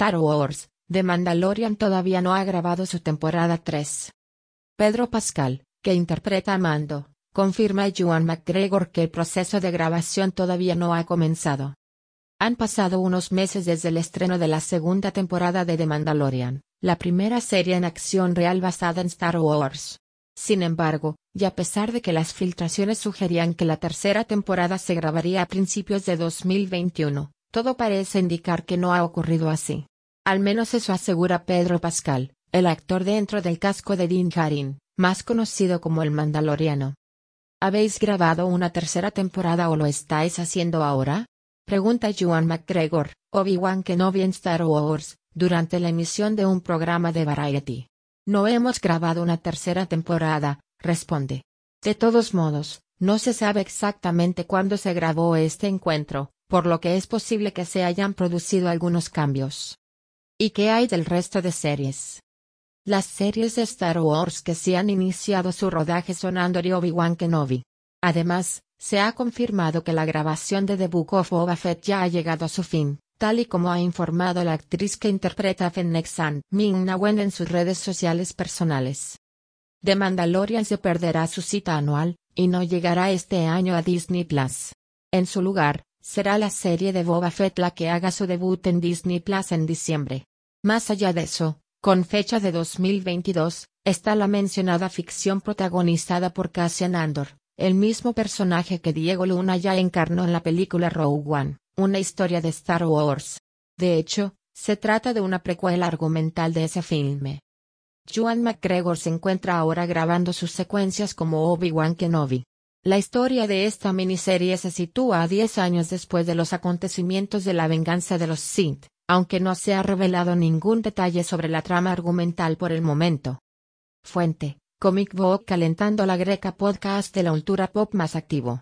Star Wars, The Mandalorian todavía no ha grabado su temporada 3. Pedro Pascal, que interpreta a Mando, confirma a Juan McGregor que el proceso de grabación todavía no ha comenzado. Han pasado unos meses desde el estreno de la segunda temporada de The Mandalorian, la primera serie en acción real basada en Star Wars. Sin embargo, y a pesar de que las filtraciones sugerían que la tercera temporada se grabaría a principios de 2021, todo parece indicar que no ha ocurrido así. Al menos eso asegura Pedro Pascal, el actor dentro del casco de Din Djarin, más conocido como el Mandaloriano. ¿Habéis grabado una tercera temporada o lo estáis haciendo ahora? Pregunta Juan McGregor, Obi-Wan Kenobi en Star Wars, durante la emisión de un programa de Variety. No hemos grabado una tercera temporada, responde. De todos modos, no se sabe exactamente cuándo se grabó este encuentro, por lo que es posible que se hayan producido algunos cambios. ¿Y qué hay del resto de series? Las series de Star Wars que se han iniciado su rodaje son Andor y Obi-Wan Kenobi. Además, se ha confirmado que la grabación de The Book of Boba Fett ya ha llegado a su fin, tal y como ha informado la actriz que interpreta a Fennec San Ming-Na Wen en sus redes sociales personales. The Mandalorian se perderá su cita anual, y no llegará este año a Disney Plus. En su lugar, será la serie de Boba Fett la que haga su debut en Disney Plus en diciembre. Más allá de eso, con fecha de 2022, está la mencionada ficción protagonizada por Cassian Andor, el mismo personaje que Diego Luna ya encarnó en la película Rogue One, una historia de Star Wars. De hecho, se trata de una precuela argumental de ese filme. Juan McGregor se encuentra ahora grabando sus secuencias como Obi-Wan Kenobi. La historia de esta miniserie se sitúa a 10 años después de los acontecimientos de la venganza de los Sith, aunque no se ha revelado ningún detalle sobre la trama argumental por el momento. Fuente, Comic Book Calentando la Greca Podcast de la Ultura Pop más activo.